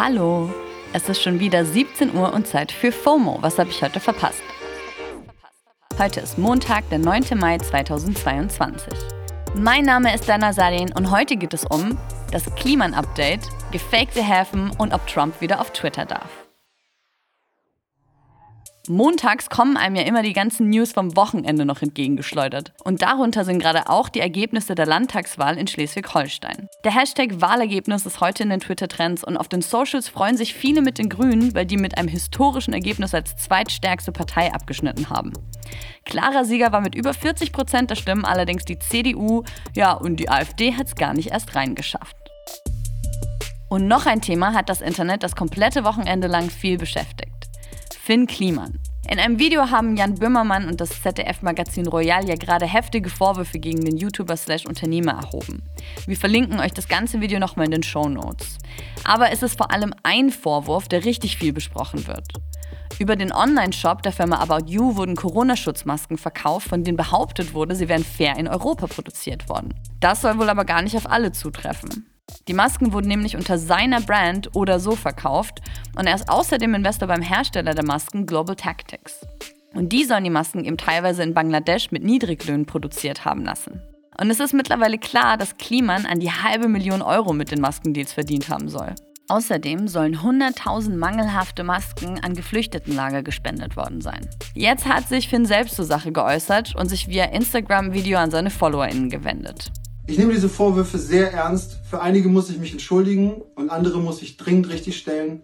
Hallo, es ist schon wieder 17 Uhr und Zeit für FOMO. Was habe ich heute verpasst? Heute ist Montag, der 9. Mai 2022. Mein Name ist Dana Salin und heute geht es um das Kliman-Update, gefakte Häfen und ob Trump wieder auf Twitter darf. Montags kommen einem ja immer die ganzen News vom Wochenende noch entgegengeschleudert. Und darunter sind gerade auch die Ergebnisse der Landtagswahl in Schleswig-Holstein. Der Hashtag Wahlergebnis ist heute in den Twitter-Trends und auf den Socials freuen sich viele mit den Grünen, weil die mit einem historischen Ergebnis als zweitstärkste Partei abgeschnitten haben. Klarer Sieger war mit über 40 Prozent der Stimmen allerdings die CDU, ja, und die AfD hat es gar nicht erst reingeschafft. Und noch ein Thema hat das Internet das komplette Wochenende lang viel beschäftigt. Finn Kliman. In einem Video haben Jan Böhmermann und das ZDF-Magazin Royal ja gerade heftige Vorwürfe gegen den YouTuber-Unternehmer erhoben. Wir verlinken euch das ganze Video nochmal in den Show Notes. Aber es ist vor allem ein Vorwurf, der richtig viel besprochen wird. Über den Online-Shop der Firma About You wurden Corona-Schutzmasken verkauft, von denen behauptet wurde, sie wären fair in Europa produziert worden. Das soll wohl aber gar nicht auf alle zutreffen. Die Masken wurden nämlich unter seiner Brand oder so verkauft und er ist außerdem Investor beim Hersteller der Masken Global Tactics. Und die sollen die Masken eben teilweise in Bangladesch mit Niedriglöhnen produziert haben lassen. Und es ist mittlerweile klar, dass Kliman an die halbe Million Euro mit den Maskendeals verdient haben soll. Außerdem sollen 100.000 mangelhafte Masken an Geflüchtetenlager gespendet worden sein. Jetzt hat sich Finn selbst zur Sache geäußert und sich via Instagram-Video an seine FollowerInnen gewendet. Ich nehme diese Vorwürfe sehr ernst. Für einige muss ich mich entschuldigen und andere muss ich dringend richtigstellen,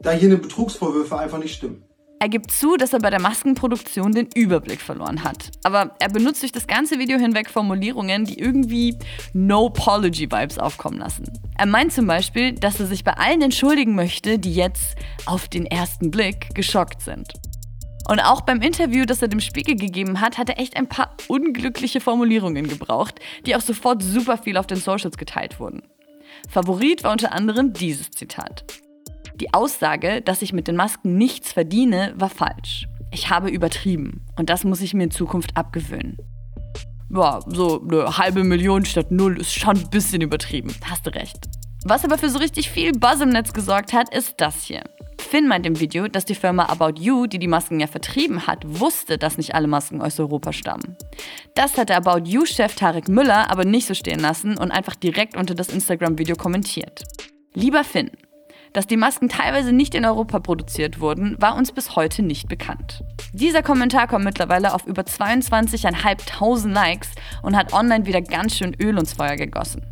da eine Betrugsvorwürfe einfach nicht stimmen. Er gibt zu, dass er bei der Maskenproduktion den Überblick verloren hat. Aber er benutzt durch das ganze Video hinweg Formulierungen, die irgendwie No-Apology-Vibes aufkommen lassen. Er meint zum Beispiel, dass er sich bei allen entschuldigen möchte, die jetzt auf den ersten Blick geschockt sind. Und auch beim Interview, das er dem Spiegel gegeben hat, hat er echt ein paar unglückliche Formulierungen gebraucht, die auch sofort super viel auf den Socials geteilt wurden. Favorit war unter anderem dieses Zitat. Die Aussage, dass ich mit den Masken nichts verdiene, war falsch. Ich habe übertrieben und das muss ich mir in Zukunft abgewöhnen. Ja, so eine halbe Million statt null ist schon ein bisschen übertrieben, hast du recht. Was aber für so richtig viel Buzz im Netz gesorgt hat, ist das hier. Finn meint im Video, dass die Firma About You, die die Masken ja vertrieben hat, wusste, dass nicht alle Masken aus Europa stammen. Das hat der About You-Chef Tarek Müller aber nicht so stehen lassen und einfach direkt unter das Instagram-Video kommentiert. Lieber Finn, dass die Masken teilweise nicht in Europa produziert wurden, war uns bis heute nicht bekannt. Dieser Kommentar kommt mittlerweile auf über 22.500 Likes und hat online wieder ganz schön Öl ins Feuer gegossen.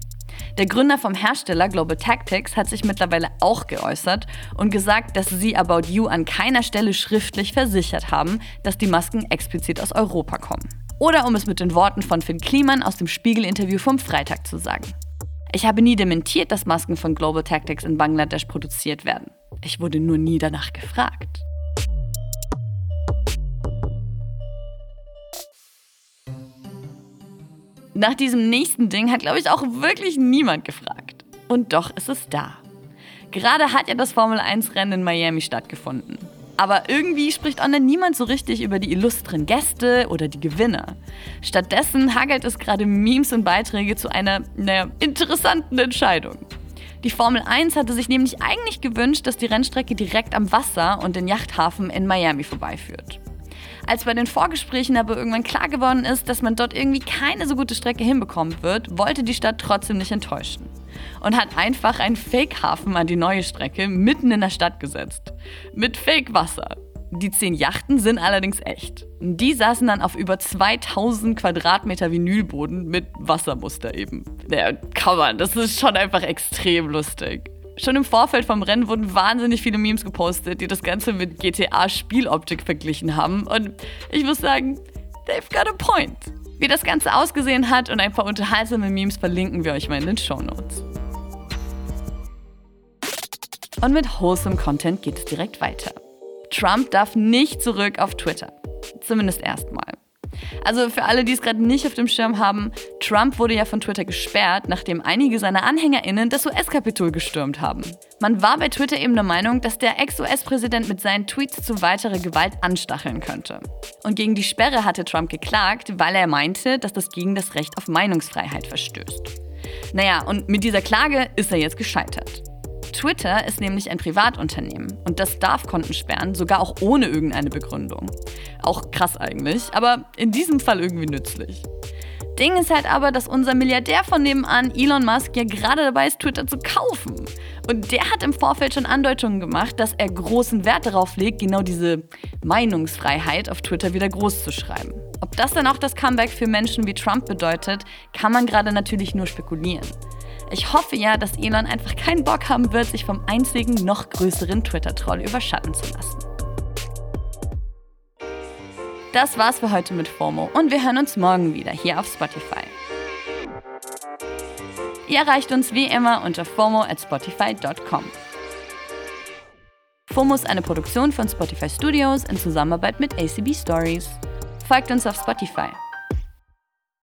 Der Gründer vom Hersteller Global Tactics hat sich mittlerweile auch geäußert und gesagt, dass sie About You an keiner Stelle schriftlich versichert haben, dass die Masken explizit aus Europa kommen. Oder um es mit den Worten von Finn Kliman aus dem Spiegel-Interview vom Freitag zu sagen. Ich habe nie dementiert, dass Masken von Global Tactics in Bangladesch produziert werden. Ich wurde nur nie danach gefragt. Nach diesem nächsten Ding hat, glaube ich, auch wirklich niemand gefragt. Und doch ist es da. Gerade hat ja das Formel 1-Rennen in Miami stattgefunden. Aber irgendwie spricht online niemand so richtig über die illustren Gäste oder die Gewinner. Stattdessen hagelt es gerade Memes und Beiträge zu einer, naja, interessanten Entscheidung. Die Formel 1 hatte sich nämlich eigentlich gewünscht, dass die Rennstrecke direkt am Wasser und den Yachthafen in Miami vorbeiführt. Als bei den Vorgesprächen aber irgendwann klar geworden ist, dass man dort irgendwie keine so gute Strecke hinbekommen wird, wollte die Stadt trotzdem nicht enttäuschen und hat einfach einen Fake-Hafen an die neue Strecke mitten in der Stadt gesetzt. Mit Fake-Wasser. Die zehn Yachten sind allerdings echt. Die saßen dann auf über 2000 Quadratmeter Vinylboden mit Wassermuster eben. Naja, kann man, das ist schon einfach extrem lustig. Schon im Vorfeld vom Rennen wurden wahnsinnig viele Memes gepostet, die das Ganze mit GTA-Spieloptik verglichen haben. Und ich muss sagen, they've got a point. Wie das Ganze ausgesehen hat und ein paar unterhaltsame Memes verlinken wir euch mal in den Show Notes. Und mit wholesome Content geht es direkt weiter. Trump darf nicht zurück auf Twitter. Zumindest erstmal. Also für alle, die es gerade nicht auf dem Schirm haben, Trump wurde ja von Twitter gesperrt, nachdem einige seiner AnhängerInnen das US-Kapitol gestürmt haben. Man war bei Twitter eben der Meinung, dass der Ex-US-Präsident mit seinen Tweets zu weiterer Gewalt anstacheln könnte. Und gegen die Sperre hatte Trump geklagt, weil er meinte, dass das gegen das Recht auf Meinungsfreiheit verstößt. Naja, und mit dieser Klage ist er jetzt gescheitert. Twitter ist nämlich ein Privatunternehmen und das darf Konten sperren, sogar auch ohne irgendeine Begründung. Auch krass eigentlich, aber in diesem Fall irgendwie nützlich. Ding ist halt aber, dass unser Milliardär von nebenan, Elon Musk, ja gerade dabei ist, Twitter zu kaufen. Und der hat im Vorfeld schon Andeutungen gemacht, dass er großen Wert darauf legt, genau diese Meinungsfreiheit auf Twitter wieder groß zu schreiben. Ob das dann auch das Comeback für Menschen wie Trump bedeutet, kann man gerade natürlich nur spekulieren. Ich hoffe ja, dass Elon einfach keinen Bock haben wird, sich vom einzigen noch größeren Twitter-Troll überschatten zu lassen. Das war's für heute mit FOMO und wir hören uns morgen wieder hier auf Spotify. Ihr erreicht uns wie immer unter FOMO at Spotify.com. FOMO ist eine Produktion von Spotify Studios in Zusammenarbeit mit ACB Stories. Folgt uns auf Spotify.